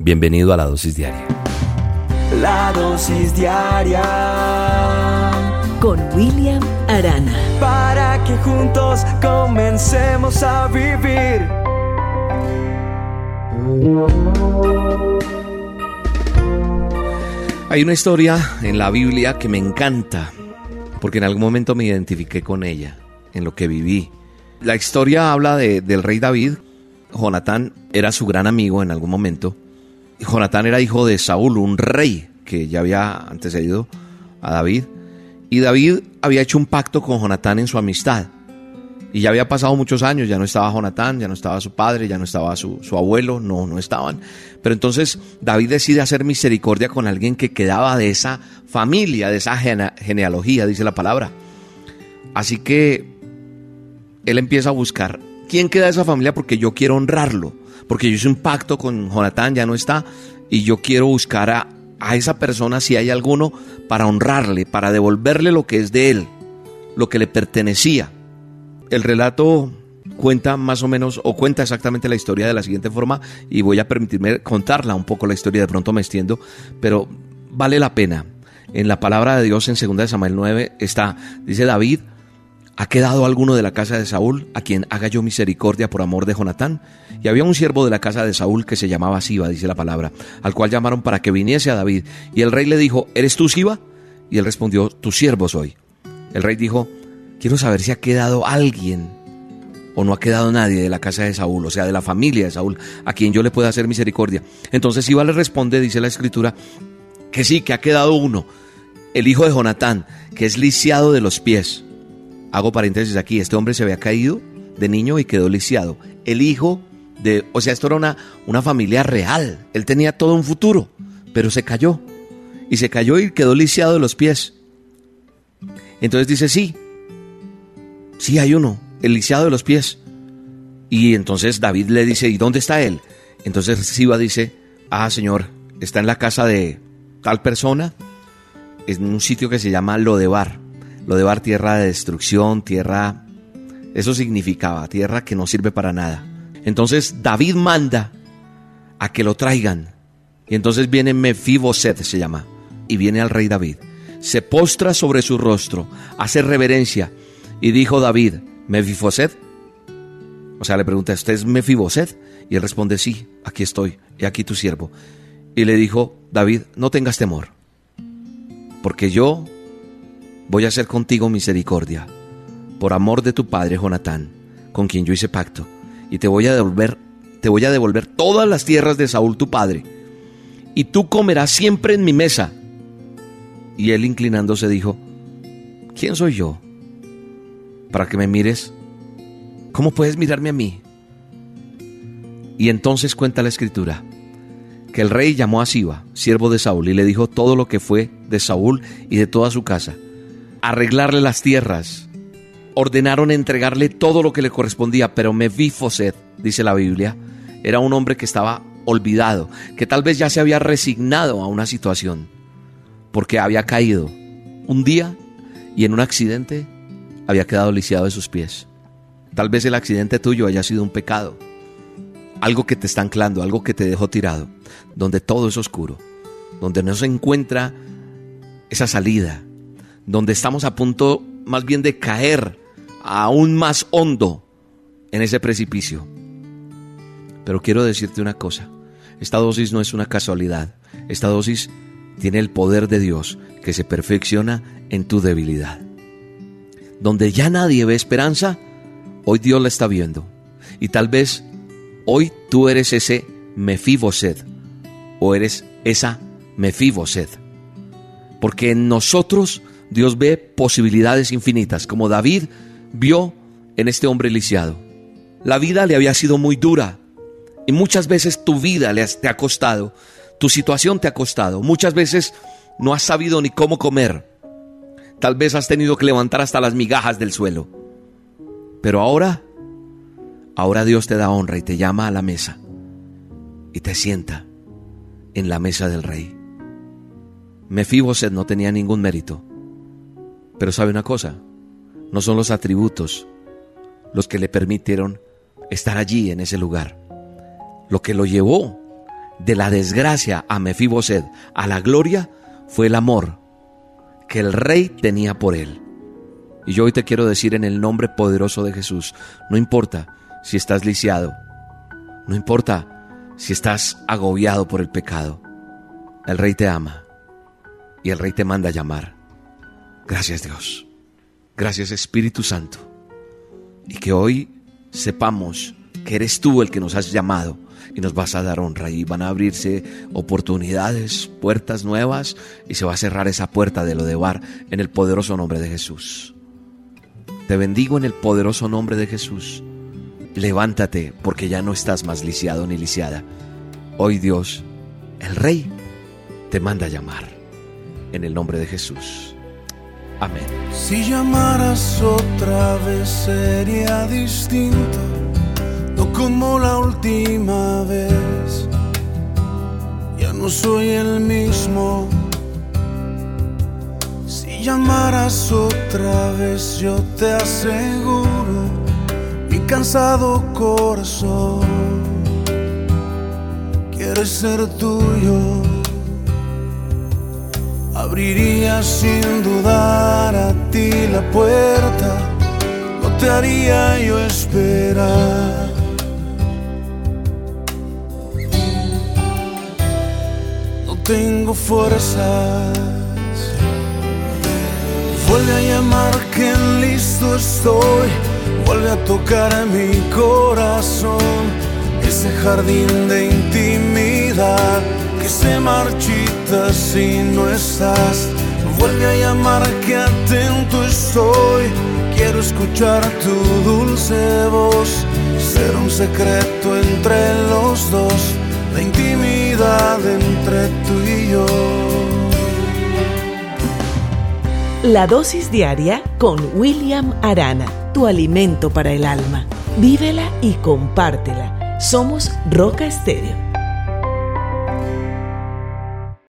Bienvenido a la dosis diaria. La dosis diaria con William Arana. Para que juntos comencemos a vivir. Hay una historia en la Biblia que me encanta, porque en algún momento me identifiqué con ella, en lo que viví. La historia habla de, del rey David. Jonatán era su gran amigo en algún momento Jonatán era hijo de Saúl, un rey que ya había antecedido a David. Y David había hecho un pacto con Jonatán en su amistad. Y ya había pasado muchos años, ya no estaba Jonatán, ya no estaba su padre, ya no estaba su, su, abuelo, no, no estaban. Pero entonces David decide hacer misericordia con alguien que quedaba de esa familia, de esa genealogía, dice la palabra. Así que él empieza a buscar quién queda de esa familia porque yo quiero honrarlo porque yo hice un pacto con Jonatán, ya no está, y yo quiero buscar a, a esa persona si hay alguno para honrarle, para devolverle lo que es de él, lo que le pertenecía. El relato cuenta más o menos, o cuenta exactamente la historia de la siguiente forma, y voy a permitirme contarla un poco la historia, de pronto me extiendo, pero vale la pena. En la palabra de Dios en 2 Samuel 9 está, dice David, ¿Ha quedado alguno de la casa de Saúl a quien haga yo misericordia por amor de Jonatán? Y había un siervo de la casa de Saúl que se llamaba Siba, dice la palabra, al cual llamaron para que viniese a David. Y el rey le dijo, ¿eres tú Siba? Y él respondió, tu siervo soy. El rey dijo, quiero saber si ha quedado alguien o no ha quedado nadie de la casa de Saúl, o sea, de la familia de Saúl, a quien yo le pueda hacer misericordia. Entonces Siba le responde, dice la escritura, que sí, que ha quedado uno, el hijo de Jonatán, que es lisiado de los pies hago paréntesis aquí, este hombre se había caído de niño y quedó lisiado. El hijo de, o sea, esto era una, una familia real. Él tenía todo un futuro, pero se cayó. Y se cayó y quedó lisiado de los pies. Entonces dice, sí, sí hay uno, el lisiado de los pies. Y entonces David le dice, ¿y dónde está él? Entonces Siba dice, ah, señor, está en la casa de tal persona, en un sitio que se llama Lodebar lo de Bar, tierra de destrucción, tierra... Eso significaba, tierra que no sirve para nada. Entonces David manda a que lo traigan. Y entonces viene Mefiboset, se llama, y viene al rey David. Se postra sobre su rostro, hace reverencia. Y dijo David, Mefiboset. O sea, le pregunta, ¿usted es Mefiboset? Y él responde, sí, aquí estoy, y aquí tu siervo. Y le dijo, David, no tengas temor, porque yo voy a hacer contigo misericordia, por amor de tu padre Jonatán, con quien yo hice pacto, y te voy a devolver, te voy a devolver todas las tierras de Saúl tu padre, y tú comerás siempre en mi mesa. Y él inclinándose dijo, ¿quién soy yo? Para que me mires, ¿cómo puedes mirarme a mí? Y entonces cuenta la escritura que el rey llamó a Siba, siervo de Saúl, y le dijo todo lo que fue de Saúl y de toda su casa arreglarle las tierras. Ordenaron entregarle todo lo que le correspondía, pero Mefifoset, dice la Biblia, era un hombre que estaba olvidado, que tal vez ya se había resignado a una situación, porque había caído un día y en un accidente había quedado lisiado de sus pies. Tal vez el accidente tuyo haya sido un pecado, algo que te está anclando, algo que te dejó tirado, donde todo es oscuro, donde no se encuentra esa salida, donde estamos a punto más bien de caer aún más hondo en ese precipicio. Pero quiero decirte una cosa, esta dosis no es una casualidad, esta dosis tiene el poder de Dios que se perfecciona en tu debilidad. Donde ya nadie ve esperanza, hoy Dios la está viendo. Y tal vez hoy tú eres ese Mefiboset o eres esa Mefiboset. Porque en nosotros Dios ve posibilidades infinitas, como David vio en este hombre lisiado. La vida le había sido muy dura y muchas veces tu vida te ha costado, tu situación te ha costado, muchas veces no has sabido ni cómo comer, tal vez has tenido que levantar hasta las migajas del suelo. Pero ahora, ahora Dios te da honra y te llama a la mesa y te sienta en la mesa del rey. Mefiboset no tenía ningún mérito. Pero sabe una cosa, no son los atributos los que le permitieron estar allí en ese lugar. Lo que lo llevó de la desgracia a Mefiboset a la gloria fue el amor que el rey tenía por él. Y yo hoy te quiero decir en el nombre poderoso de Jesús, no importa si estás lisiado, no importa si estás agobiado por el pecado, el rey te ama y el rey te manda a llamar. Gracias Dios, gracias Espíritu Santo, y que hoy sepamos que eres tú el que nos has llamado y nos vas a dar honra y van a abrirse oportunidades, puertas nuevas y se va a cerrar esa puerta de lo de bar en el poderoso nombre de Jesús. Te bendigo en el poderoso nombre de Jesús. Levántate porque ya no estás más lisiado ni lisiada. Hoy Dios, el Rey, te manda a llamar en el nombre de Jesús. Amén. Si llamaras otra vez sería distinto, no como la última vez. Ya no soy el mismo llamaras otra vez, yo te aseguro, mi cansado corazón quiere ser tuyo. Abriría sin dudar a ti la puerta, no te haría yo esperar. No tengo fuerza Vuelve a llamar que listo estoy. Vuelve a tocar mi corazón. Ese jardín de intimidad se marchita si no estás. Vuelve a llamar que atento estoy. Quiero escuchar tu dulce voz. Ser un secreto entre los dos. La intimidad entre tú y yo. La dosis diaria con William Arana, tu alimento para el alma. Vívela y compártela. Somos Roca Estéreo